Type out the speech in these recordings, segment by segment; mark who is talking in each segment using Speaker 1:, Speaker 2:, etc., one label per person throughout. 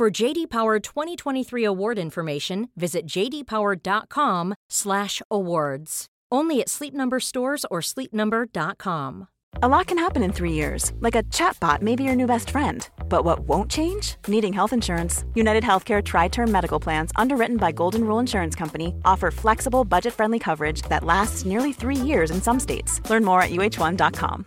Speaker 1: For JD Power 2023 award information, visit jdpower.com/awards. Only at Sleep Number stores or sleepnumber.com.
Speaker 2: A lot can happen in three years, like a chatbot may be your new best friend. But what won't change? Needing health insurance. United Healthcare Tri Term Medical Plans, underwritten by Golden Rule Insurance Company, offer flexible, budget friendly coverage that lasts nearly three years in some states. Learn more at uh1.com.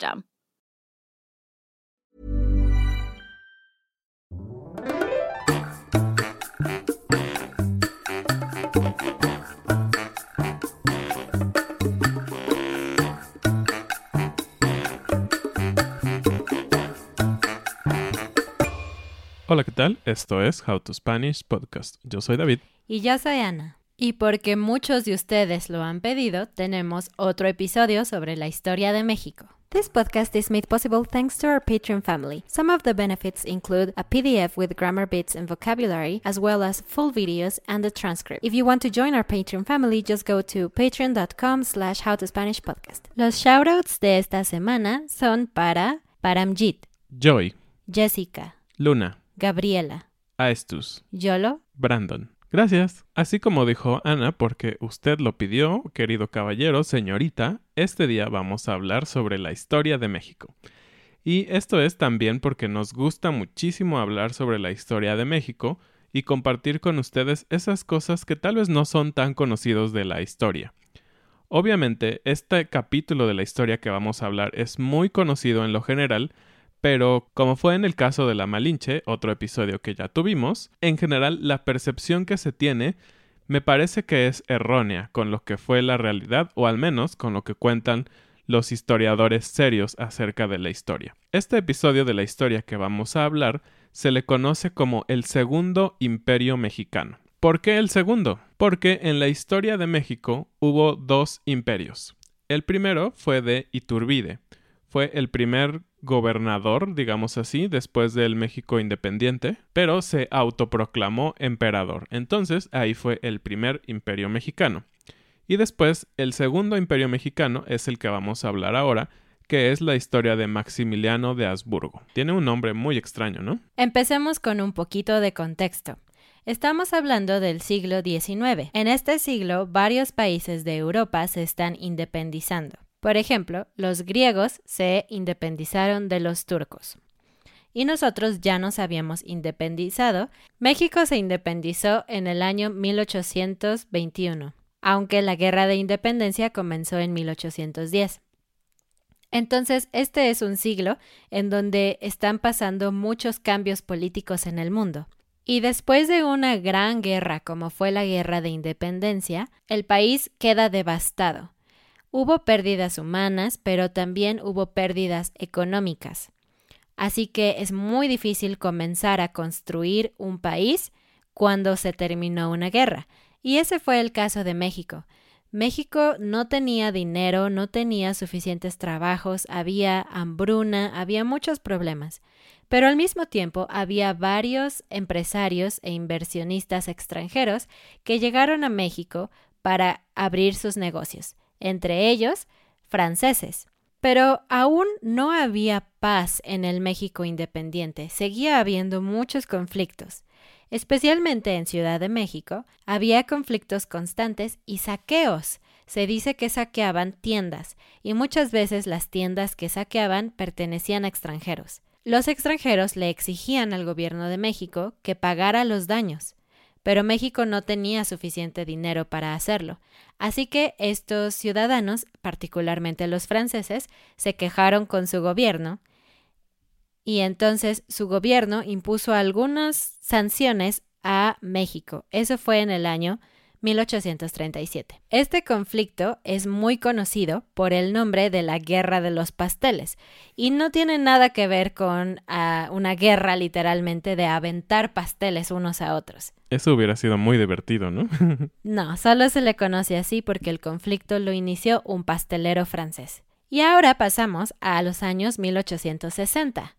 Speaker 3: Hola, ¿qué tal? Esto es How to Spanish Podcast. Yo soy David.
Speaker 4: Y yo soy Ana. Y porque muchos de ustedes lo han pedido, tenemos otro episodio sobre la historia de México. This podcast is made possible thanks to our Patreon family. Some of the benefits include a PDF with grammar bits and vocabulary, as well as full videos and a transcript. If you want to join our Patreon family, just go to patreon.com slash howtospanishpodcast. Los shoutouts de esta semana son para Paramjit,
Speaker 3: Joy,
Speaker 4: Jessica,
Speaker 3: Luna,
Speaker 4: Gabriela,
Speaker 3: Aestus,
Speaker 4: Yolo,
Speaker 3: Brandon. Gracias. Así como dijo Ana, porque usted lo pidió, querido caballero, señorita, este día vamos a hablar sobre la historia de México. Y esto es también porque nos gusta muchísimo hablar sobre la historia de México y compartir con ustedes esas cosas que tal vez no son tan conocidos de la historia. Obviamente, este capítulo de la historia que vamos a hablar es muy conocido en lo general, pero como fue en el caso de la Malinche, otro episodio que ya tuvimos, en general la percepción que se tiene me parece que es errónea con lo que fue la realidad o al menos con lo que cuentan los historiadores serios acerca de la historia. Este episodio de la historia que vamos a hablar se le conoce como el Segundo Imperio Mexicano. ¿Por qué el segundo? Porque en la historia de México hubo dos imperios. El primero fue de Iturbide. Fue el primer gobernador, digamos así, después del México independiente, pero se autoproclamó emperador. Entonces ahí fue el primer imperio mexicano. Y después el segundo imperio mexicano es el que vamos a hablar ahora, que es la historia de Maximiliano de Habsburgo. Tiene un nombre muy extraño, ¿no?
Speaker 4: Empecemos con un poquito de contexto. Estamos hablando del siglo XIX. En este siglo, varios países de Europa se están independizando. Por ejemplo, los griegos se independizaron de los turcos. Y nosotros ya nos habíamos independizado. México se independizó en el año 1821, aunque la guerra de independencia comenzó en 1810. Entonces, este es un siglo en donde están pasando muchos cambios políticos en el mundo. Y después de una gran guerra como fue la guerra de independencia, el país queda devastado. Hubo pérdidas humanas, pero también hubo pérdidas económicas. Así que es muy difícil comenzar a construir un país cuando se terminó una guerra. Y ese fue el caso de México. México no tenía dinero, no tenía suficientes trabajos, había hambruna, había muchos problemas. Pero al mismo tiempo había varios empresarios e inversionistas extranjeros que llegaron a México para abrir sus negocios entre ellos franceses. Pero aún no había paz en el México independiente, seguía habiendo muchos conflictos. Especialmente en Ciudad de México, había conflictos constantes y saqueos. Se dice que saqueaban tiendas, y muchas veces las tiendas que saqueaban pertenecían a extranjeros. Los extranjeros le exigían al gobierno de México que pagara los daños, pero México no tenía suficiente dinero para hacerlo, así que estos ciudadanos, particularmente los franceses, se quejaron con su gobierno, y entonces su gobierno impuso algunas sanciones a México. Eso fue en el año 1837. Este conflicto es muy conocido por el nombre de la Guerra de los Pasteles y no tiene nada que ver con ah, una guerra literalmente de aventar pasteles unos a otros.
Speaker 3: Eso hubiera sido muy divertido, ¿no?
Speaker 4: no, solo se le conoce así porque el conflicto lo inició un pastelero francés. Y ahora pasamos a los años 1860,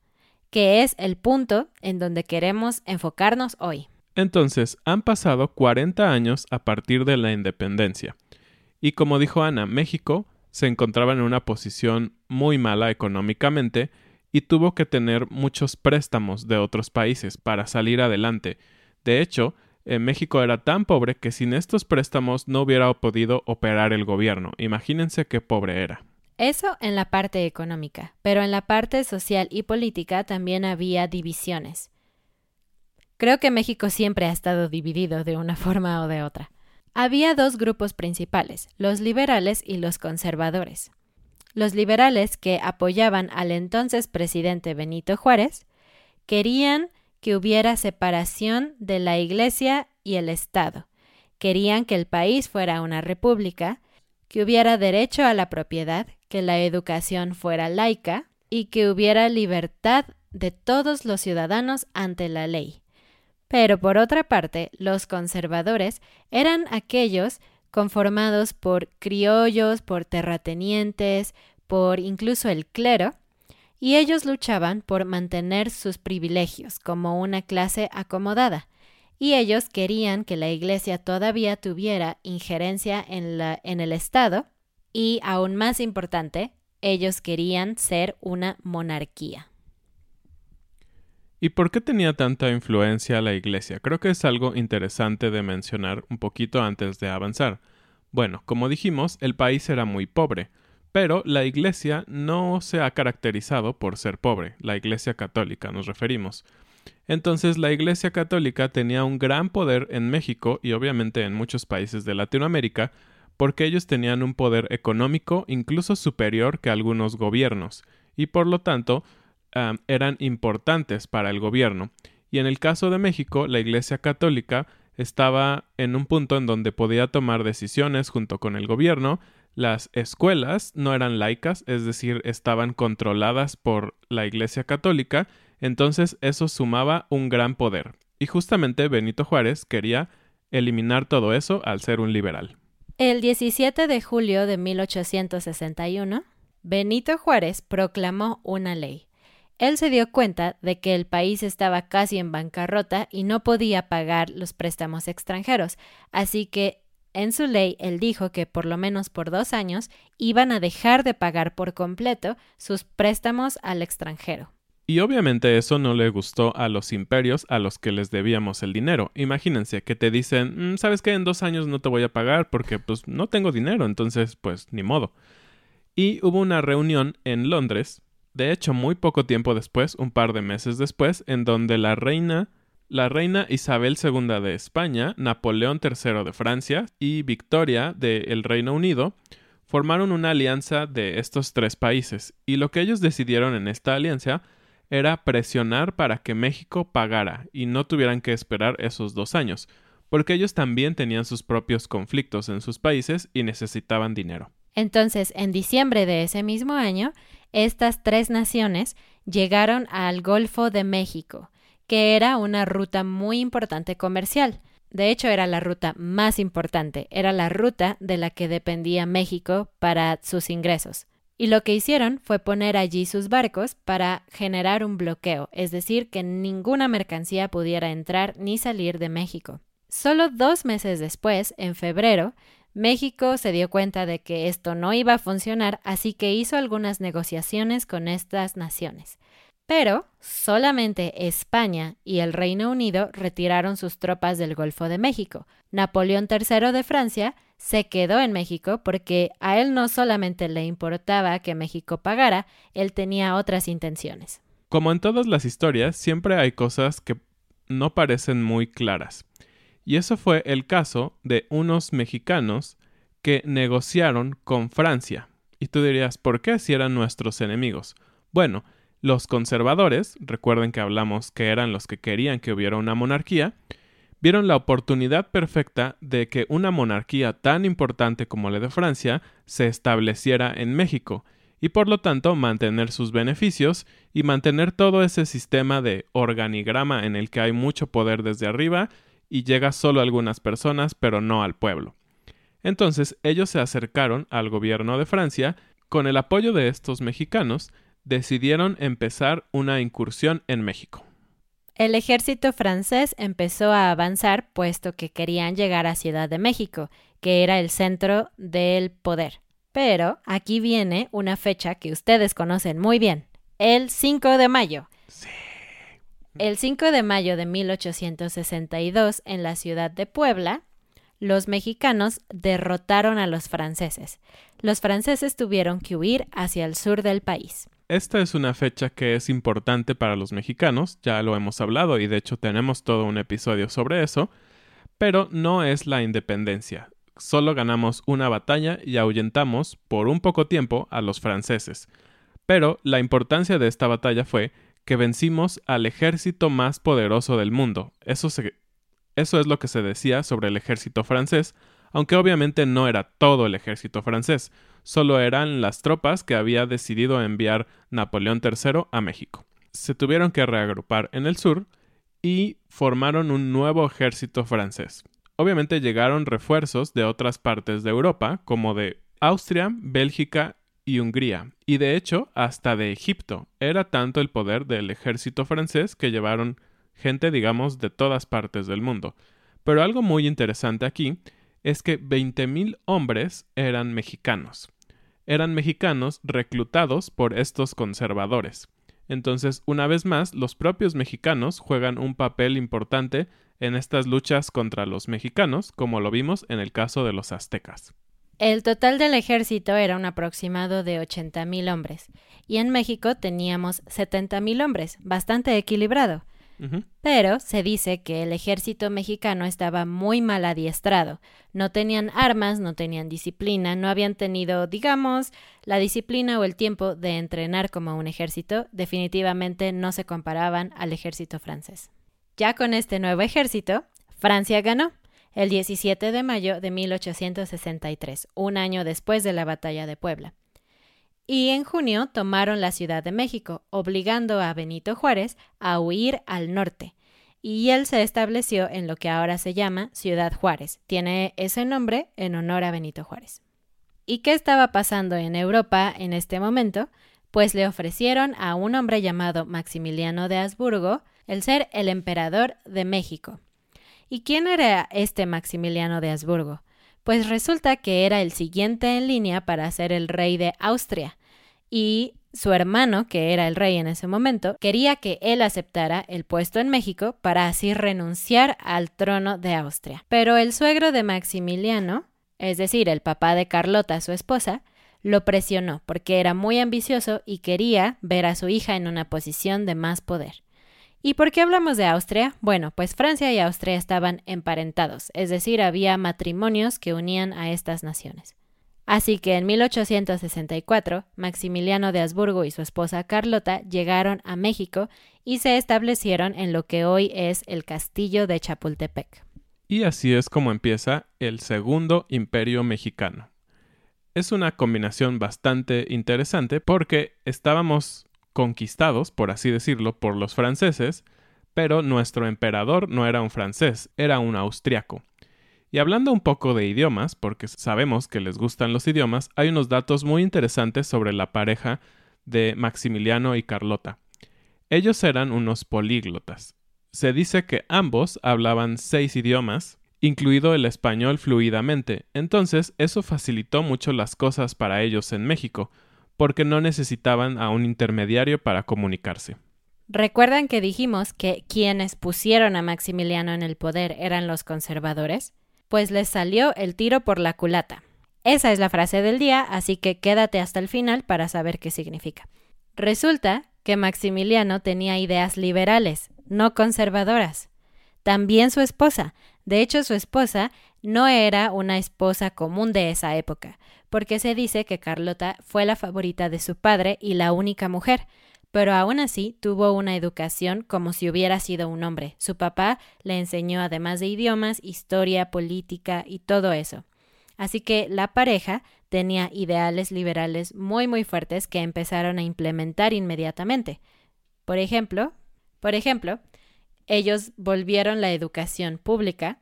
Speaker 4: que es el punto en donde queremos enfocarnos hoy.
Speaker 3: Entonces, han pasado 40 años a partir de la independencia. Y como dijo Ana, México se encontraba en una posición muy mala económicamente y tuvo que tener muchos préstamos de otros países para salir adelante. De hecho, en México era tan pobre que sin estos préstamos no hubiera podido operar el gobierno. Imagínense qué pobre era.
Speaker 4: Eso en la parte económica, pero en la parte social y política también había divisiones. Creo que México siempre ha estado dividido de una forma o de otra. Había dos grupos principales, los liberales y los conservadores. Los liberales, que apoyaban al entonces presidente Benito Juárez, querían que hubiera separación de la Iglesia y el Estado. Querían que el país fuera una república, que hubiera derecho a la propiedad, que la educación fuera laica y que hubiera libertad de todos los ciudadanos ante la ley. Pero por otra parte, los conservadores eran aquellos conformados por criollos, por terratenientes, por incluso el clero, y ellos luchaban por mantener sus privilegios como una clase acomodada, y ellos querían que la Iglesia todavía tuviera injerencia en, la, en el Estado, y aún más importante, ellos querían ser una monarquía.
Speaker 3: ¿Y por qué tenía tanta influencia la Iglesia? Creo que es algo interesante de mencionar un poquito antes de avanzar. Bueno, como dijimos, el país era muy pobre, pero la Iglesia no se ha caracterizado por ser pobre, la Iglesia católica nos referimos. Entonces la Iglesia católica tenía un gran poder en México y obviamente en muchos países de Latinoamérica, porque ellos tenían un poder económico incluso superior que algunos gobiernos, y por lo tanto eran importantes para el gobierno. Y en el caso de México, la Iglesia Católica estaba en un punto en donde podía tomar decisiones junto con el gobierno. Las escuelas no eran laicas, es decir, estaban controladas por la Iglesia Católica, entonces eso sumaba un gran poder. Y justamente Benito Juárez quería eliminar todo eso al ser un liberal.
Speaker 4: El 17 de julio de 1861, Benito Juárez proclamó una ley él se dio cuenta de que el país estaba casi en bancarrota y no podía pagar los préstamos extranjeros, así que en su ley él dijo que por lo menos por dos años iban a dejar de pagar por completo sus préstamos al extranjero.
Speaker 3: Y obviamente eso no le gustó a los imperios a los que les debíamos el dinero. Imagínense que te dicen, mm, sabes que en dos años no te voy a pagar porque pues no tengo dinero, entonces pues ni modo. Y hubo una reunión en Londres de hecho, muy poco tiempo después, un par de meses después, en donde la reina, la reina Isabel II de España, Napoleón III de Francia y Victoria del Reino Unido formaron una alianza de estos tres países, y lo que ellos decidieron en esta alianza era presionar para que México pagara y no tuvieran que esperar esos dos años, porque ellos también tenían sus propios conflictos en sus países y necesitaban dinero.
Speaker 4: Entonces, en diciembre de ese mismo año, estas tres naciones llegaron al Golfo de México, que era una ruta muy importante comercial. De hecho, era la ruta más importante, era la ruta de la que dependía México para sus ingresos. Y lo que hicieron fue poner allí sus barcos para generar un bloqueo, es decir, que ninguna mercancía pudiera entrar ni salir de México. Solo dos meses después, en febrero, México se dio cuenta de que esto no iba a funcionar, así que hizo algunas negociaciones con estas naciones. Pero solamente España y el Reino Unido retiraron sus tropas del Golfo de México. Napoleón III de Francia se quedó en México porque a él no solamente le importaba que México pagara, él tenía otras intenciones.
Speaker 3: Como en todas las historias, siempre hay cosas que no parecen muy claras. Y eso fue el caso de unos mexicanos que negociaron con Francia. Y tú dirías, ¿por qué si eran nuestros enemigos? Bueno, los conservadores, recuerden que hablamos que eran los que querían que hubiera una monarquía, vieron la oportunidad perfecta de que una monarquía tan importante como la de Francia se estableciera en México, y por lo tanto mantener sus beneficios y mantener todo ese sistema de organigrama en el que hay mucho poder desde arriba y llega solo a algunas personas pero no al pueblo. Entonces ellos se acercaron al gobierno de Francia, con el apoyo de estos mexicanos, decidieron empezar una incursión en México.
Speaker 4: El ejército francés empezó a avanzar puesto que querían llegar a Ciudad de México, que era el centro del poder. Pero aquí viene una fecha que ustedes conocen muy bien, el 5 de mayo.
Speaker 3: Sí.
Speaker 4: El 5 de mayo de 1862, en la ciudad de Puebla, los mexicanos derrotaron a los franceses. Los franceses tuvieron que huir hacia el sur del país.
Speaker 3: Esta es una fecha que es importante para los mexicanos, ya lo hemos hablado y de hecho tenemos todo un episodio sobre eso, pero no es la independencia. Solo ganamos una batalla y ahuyentamos por un poco tiempo a los franceses. Pero la importancia de esta batalla fue que vencimos al ejército más poderoso del mundo. Eso, es lo que se decía sobre el ejército francés, aunque obviamente no era todo el ejército francés, solo eran las tropas que había decidido enviar Napoleón III a México. Se tuvieron que reagrupar en el sur y formaron un nuevo ejército francés. Obviamente llegaron refuerzos de otras partes de Europa, como de Austria, Bélgica y Hungría, y de hecho hasta de Egipto. Era tanto el poder del ejército francés que llevaron gente, digamos, de todas partes del mundo. Pero algo muy interesante aquí es que 20.000 hombres eran mexicanos. Eran mexicanos reclutados por estos conservadores. Entonces, una vez más, los propios mexicanos juegan un papel importante en estas luchas contra los mexicanos, como lo vimos en el caso de los aztecas.
Speaker 4: El total del ejército era un aproximado de 80.000 hombres, y en México teníamos 70.000 hombres, bastante equilibrado. Pero se dice que el ejército mexicano estaba muy mal adiestrado. No tenían armas, no tenían disciplina, no habían tenido, digamos, la disciplina o el tiempo de entrenar como un ejército. Definitivamente no se comparaban al ejército francés. Ya con este nuevo ejército, Francia ganó el 17 de mayo de 1863, un año después de la batalla de Puebla y en junio tomaron la Ciudad de México, obligando a Benito Juárez a huir al norte. Y él se estableció en lo que ahora se llama Ciudad Juárez. Tiene ese nombre en honor a Benito Juárez. ¿Y qué estaba pasando en Europa en este momento? Pues le ofrecieron a un hombre llamado Maximiliano de Habsburgo el ser el emperador de México. ¿Y quién era este Maximiliano de Habsburgo? Pues resulta que era el siguiente en línea para ser el rey de Austria, y su hermano, que era el rey en ese momento, quería que él aceptara el puesto en México para así renunciar al trono de Austria. Pero el suegro de Maximiliano, es decir, el papá de Carlota, su esposa, lo presionó porque era muy ambicioso y quería ver a su hija en una posición de más poder. ¿Y por qué hablamos de Austria? Bueno, pues Francia y Austria estaban emparentados, es decir, había matrimonios que unían a estas naciones. Así que en 1864, Maximiliano de Habsburgo y su esposa Carlota llegaron a México y se establecieron en lo que hoy es el castillo de Chapultepec.
Speaker 3: Y así es como empieza el Segundo Imperio Mexicano. Es una combinación bastante interesante porque estábamos conquistados, por así decirlo, por los franceses, pero nuestro emperador no era un francés, era un austriaco. Y hablando un poco de idiomas, porque sabemos que les gustan los idiomas, hay unos datos muy interesantes sobre la pareja de Maximiliano y Carlota. Ellos eran unos políglotas. Se dice que ambos hablaban seis idiomas, incluido el español fluidamente, entonces eso facilitó mucho las cosas para ellos en México, porque no necesitaban a un intermediario para comunicarse.
Speaker 4: ¿Recuerdan que dijimos que quienes pusieron a Maximiliano en el poder eran los conservadores? Pues les salió el tiro por la culata. Esa es la frase del día, así que quédate hasta el final para saber qué significa. Resulta que Maximiliano tenía ideas liberales, no conservadoras. También su esposa. De hecho, su esposa no era una esposa común de esa época, porque se dice que Carlota fue la favorita de su padre y la única mujer, pero aún así tuvo una educación como si hubiera sido un hombre. Su papá le enseñó además de idiomas, historia, política y todo eso. Así que la pareja tenía ideales liberales muy muy fuertes que empezaron a implementar inmediatamente. Por ejemplo, por ejemplo, ellos volvieron la educación pública,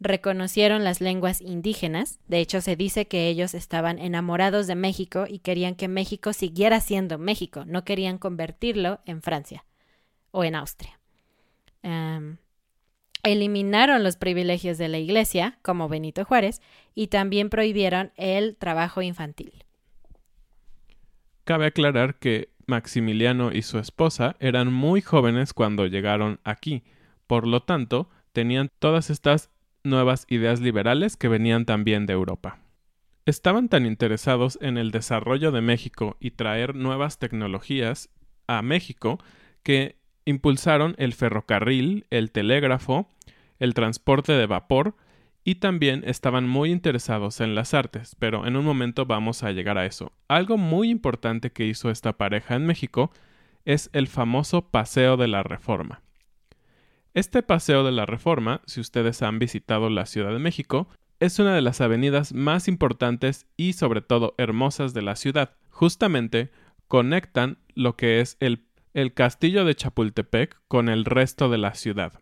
Speaker 4: reconocieron las lenguas indígenas, de hecho se dice que ellos estaban enamorados de México y querían que México siguiera siendo México, no querían convertirlo en Francia o en Austria. eliminaron los privilegios de la Iglesia, como Benito Juárez, y también prohibieron el trabajo infantil.
Speaker 3: Cabe aclarar que Maximiliano y su esposa eran muy jóvenes cuando llegaron aquí, por lo tanto, tenían todas estas nuevas ideas liberales que venían también de Europa. Estaban tan interesados en el desarrollo de México y traer nuevas tecnologías a México que impulsaron el ferrocarril, el telégrafo, el transporte de vapor y también estaban muy interesados en las artes, pero en un momento vamos a llegar a eso. Algo muy importante que hizo esta pareja en México es el famoso Paseo de la Reforma. Este Paseo de la Reforma, si ustedes han visitado la Ciudad de México, es una de las avenidas más importantes y sobre todo hermosas de la ciudad. Justamente conectan lo que es el, el castillo de Chapultepec con el resto de la ciudad.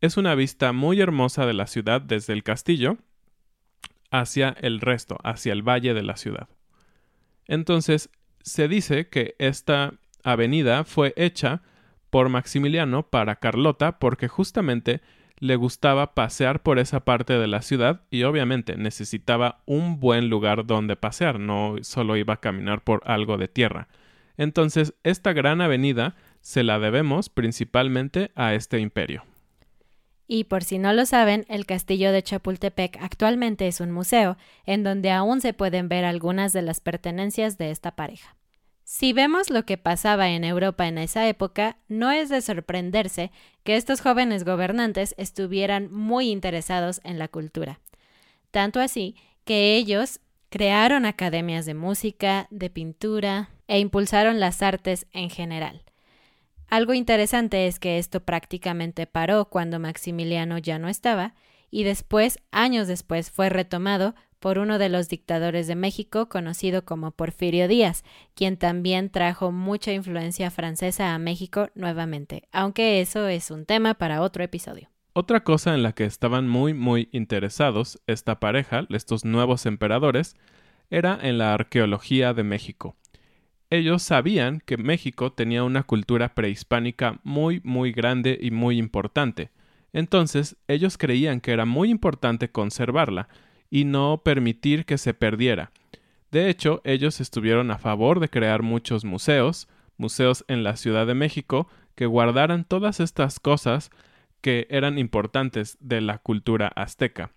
Speaker 3: Es una vista muy hermosa de la ciudad desde el castillo hacia el resto, hacia el valle de la ciudad. Entonces, se dice que esta avenida fue hecha por Maximiliano para Carlota porque justamente le gustaba pasear por esa parte de la ciudad y obviamente necesitaba un buen lugar donde pasear, no solo iba a caminar por algo de tierra. Entonces, esta gran avenida se la debemos principalmente a este imperio.
Speaker 4: Y por si no lo saben, el castillo de Chapultepec actualmente es un museo, en donde aún se pueden ver algunas de las pertenencias de esta pareja. Si vemos lo que pasaba en Europa en esa época, no es de sorprenderse que estos jóvenes gobernantes estuvieran muy interesados en la cultura. Tanto así que ellos crearon academias de música, de pintura e impulsaron las artes en general. Algo interesante es que esto prácticamente paró cuando Maximiliano ya no estaba, y después, años después, fue retomado por uno de los dictadores de México conocido como Porfirio Díaz, quien también trajo mucha influencia francesa a México nuevamente, aunque eso es un tema para otro episodio.
Speaker 3: Otra cosa en la que estaban muy muy interesados esta pareja, estos nuevos emperadores, era en la arqueología de México. Ellos sabían que México tenía una cultura prehispánica muy muy grande y muy importante. Entonces, ellos creían que era muy importante conservarla, y no permitir que se perdiera. De hecho, ellos estuvieron a favor de crear muchos museos, museos en la Ciudad de México, que guardaran todas estas cosas que eran importantes de la cultura azteca.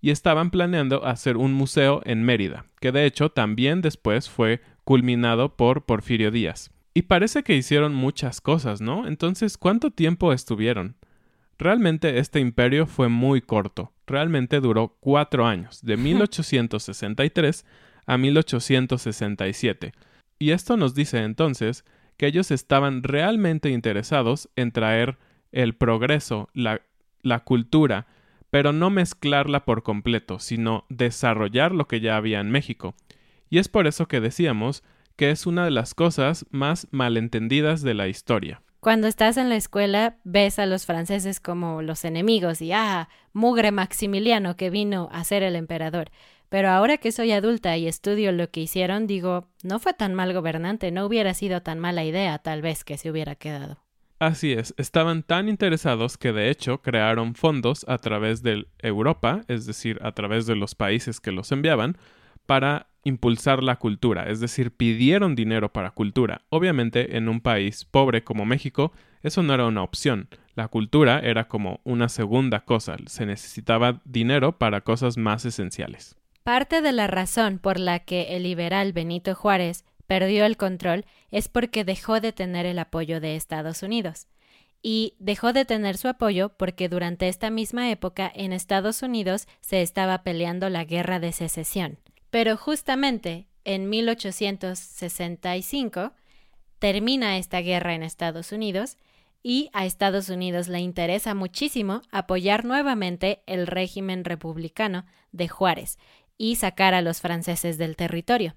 Speaker 3: Y estaban planeando hacer un museo en Mérida, que de hecho también después fue culminado por Porfirio Díaz. Y parece que hicieron muchas cosas, ¿no? Entonces, ¿cuánto tiempo estuvieron? Realmente este imperio fue muy corto, realmente duró cuatro años, de 1863 a 1867. Y esto nos dice entonces que ellos estaban realmente interesados en traer el progreso, la, la cultura, pero no mezclarla por completo, sino desarrollar lo que ya había en México. Y es por eso que decíamos que es una de las cosas más malentendidas de la historia.
Speaker 4: Cuando estás en la escuela ves a los franceses como los enemigos y ah, mugre Maximiliano que vino a ser el emperador. Pero ahora que soy adulta y estudio lo que hicieron, digo, no fue tan mal gobernante, no hubiera sido tan mala idea tal vez que se hubiera quedado.
Speaker 3: Así es, estaban tan interesados que de hecho crearon fondos a través de Europa, es decir, a través de los países que los enviaban, para impulsar la cultura, es decir, pidieron dinero para cultura. Obviamente, en un país pobre como México, eso no era una opción. La cultura era como una segunda cosa, se necesitaba dinero para cosas más esenciales.
Speaker 4: Parte de la razón por la que el liberal Benito Juárez perdió el control es porque dejó de tener el apoyo de Estados Unidos. Y dejó de tener su apoyo porque durante esta misma época en Estados Unidos se estaba peleando la guerra de secesión. Pero justamente en 1865 termina esta guerra en Estados Unidos y a Estados Unidos le interesa muchísimo apoyar nuevamente el régimen republicano de Juárez y sacar a los franceses del territorio.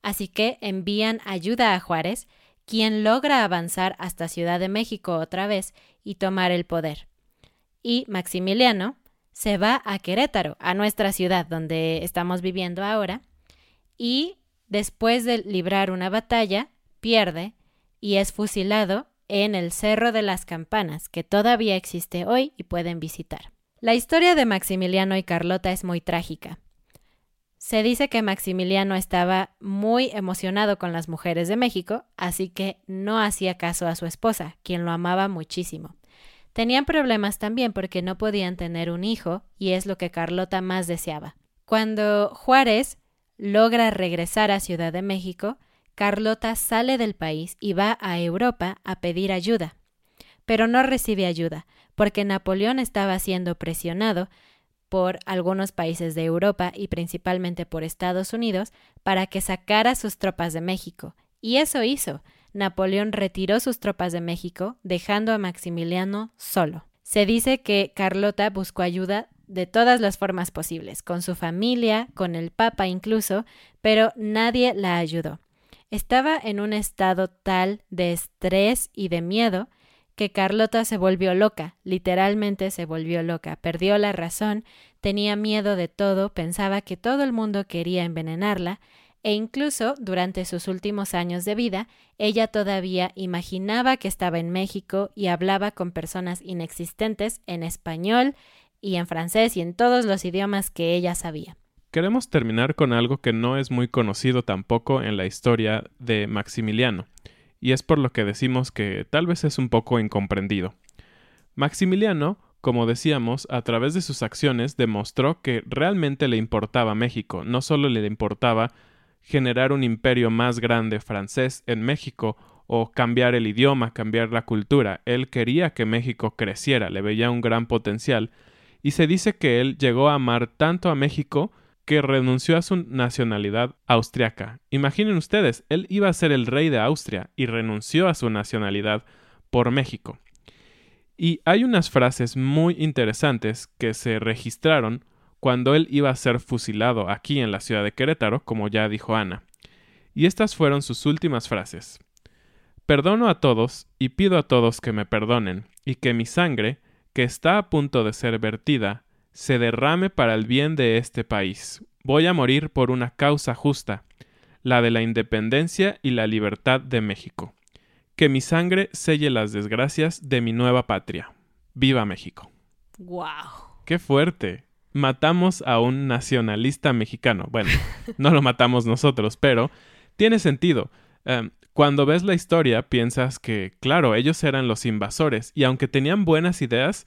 Speaker 4: Así que envían ayuda a Juárez, quien logra avanzar hasta Ciudad de México otra vez y tomar el poder. Y Maximiliano se va a Querétaro, a nuestra ciudad donde estamos viviendo ahora, y después de librar una batalla, pierde y es fusilado en el Cerro de las Campanas, que todavía existe hoy y pueden visitar. La historia de Maximiliano y Carlota es muy trágica. Se dice que Maximiliano estaba muy emocionado con las mujeres de México, así que no hacía caso a su esposa, quien lo amaba muchísimo. Tenían problemas también porque no podían tener un hijo, y es lo que Carlota más deseaba. Cuando Juárez logra regresar a Ciudad de México, Carlota sale del país y va a Europa a pedir ayuda. Pero no recibe ayuda, porque Napoleón estaba siendo presionado por algunos países de Europa y principalmente por Estados Unidos para que sacara sus tropas de México. Y eso hizo. Napoleón retiró sus tropas de México, dejando a Maximiliano solo. Se dice que Carlota buscó ayuda de todas las formas posibles, con su familia, con el Papa incluso, pero nadie la ayudó. Estaba en un estado tal de estrés y de miedo que Carlota se volvió loca, literalmente se volvió loca, perdió la razón, tenía miedo de todo, pensaba que todo el mundo quería envenenarla, e incluso durante sus últimos años de vida, ella todavía imaginaba que estaba en México y hablaba con personas inexistentes en español y en francés y en todos los idiomas que ella sabía.
Speaker 3: Queremos terminar con algo que no es muy conocido tampoco en la historia de Maximiliano, y es por lo que decimos que tal vez es un poco incomprendido. Maximiliano, como decíamos, a través de sus acciones demostró que realmente le importaba México, no solo le importaba generar un imperio más grande francés en México o cambiar el idioma, cambiar la cultura, él quería que México creciera, le veía un gran potencial, y se dice que él llegó a amar tanto a México que renunció a su nacionalidad austriaca. Imaginen ustedes, él iba a ser el rey de Austria y renunció a su nacionalidad por México. Y hay unas frases muy interesantes que se registraron cuando él iba a ser fusilado aquí en la ciudad de Querétaro, como ya dijo Ana. Y estas fueron sus últimas frases. Perdono a todos y pido a todos que me perdonen, y que mi sangre, que está a punto de ser vertida, se derrame para el bien de este país. Voy a morir por una causa justa, la de la independencia y la libertad de México. Que mi sangre selle las desgracias de mi nueva patria. ¡Viva México!
Speaker 4: ¡Wow!
Speaker 3: ¡Qué fuerte! Matamos a un nacionalista mexicano. Bueno, no lo matamos nosotros, pero tiene sentido. Em, cuando ves la historia piensas que, claro, ellos eran los invasores y aunque tenían buenas ideas,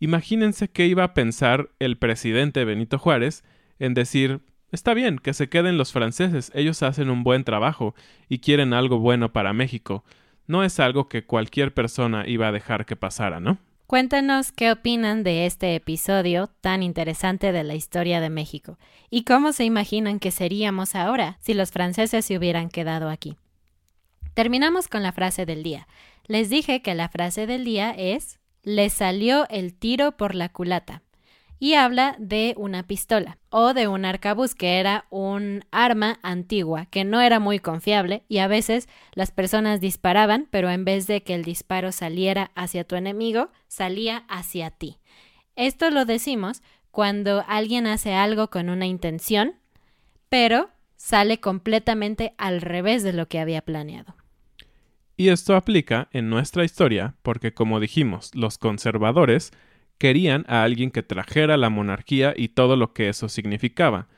Speaker 3: Imagínense qué iba a pensar el presidente Benito Juárez en decir Está bien, que se queden los franceses, ellos hacen un buen trabajo y quieren algo bueno para México. No es algo que cualquier persona iba a dejar que pasara, ¿no?
Speaker 4: Cuéntanos qué opinan de este episodio tan interesante de la historia de México y cómo se imaginan que seríamos ahora si los franceses se hubieran quedado aquí. Terminamos con la frase del día. Les dije que la frase del día es le salió el tiro por la culata. Y habla de una pistola o de un arcabuz, que era un arma antigua que no era muy confiable y a veces las personas disparaban, pero en vez de que el disparo saliera hacia tu enemigo, salía hacia ti. Esto lo decimos cuando alguien hace algo con una intención, pero sale completamente al revés de lo que había planeado.
Speaker 3: Y esto aplica en nuestra historia porque, como dijimos, los conservadores querían a alguien que trajera la monarquía y todo lo que eso significaba.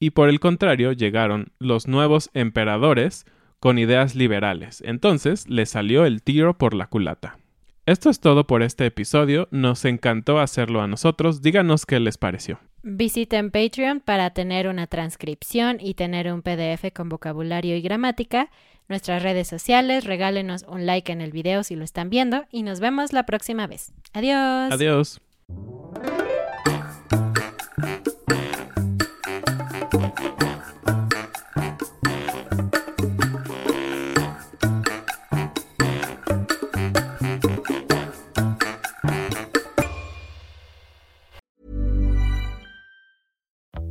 Speaker 3: y por el contrario llegaron los nuevos emperadores con ideas liberales. Entonces le salió el tiro por la culata. Esto es todo por este episodio, nos encantó hacerlo a nosotros, díganos qué les pareció.
Speaker 4: Visiten Patreon para tener una transcripción y tener un PDF con vocabulario y gramática, nuestras redes sociales, regálenos un like en el video si lo están viendo y nos vemos la próxima vez. Adiós.
Speaker 3: Adiós. Thank you.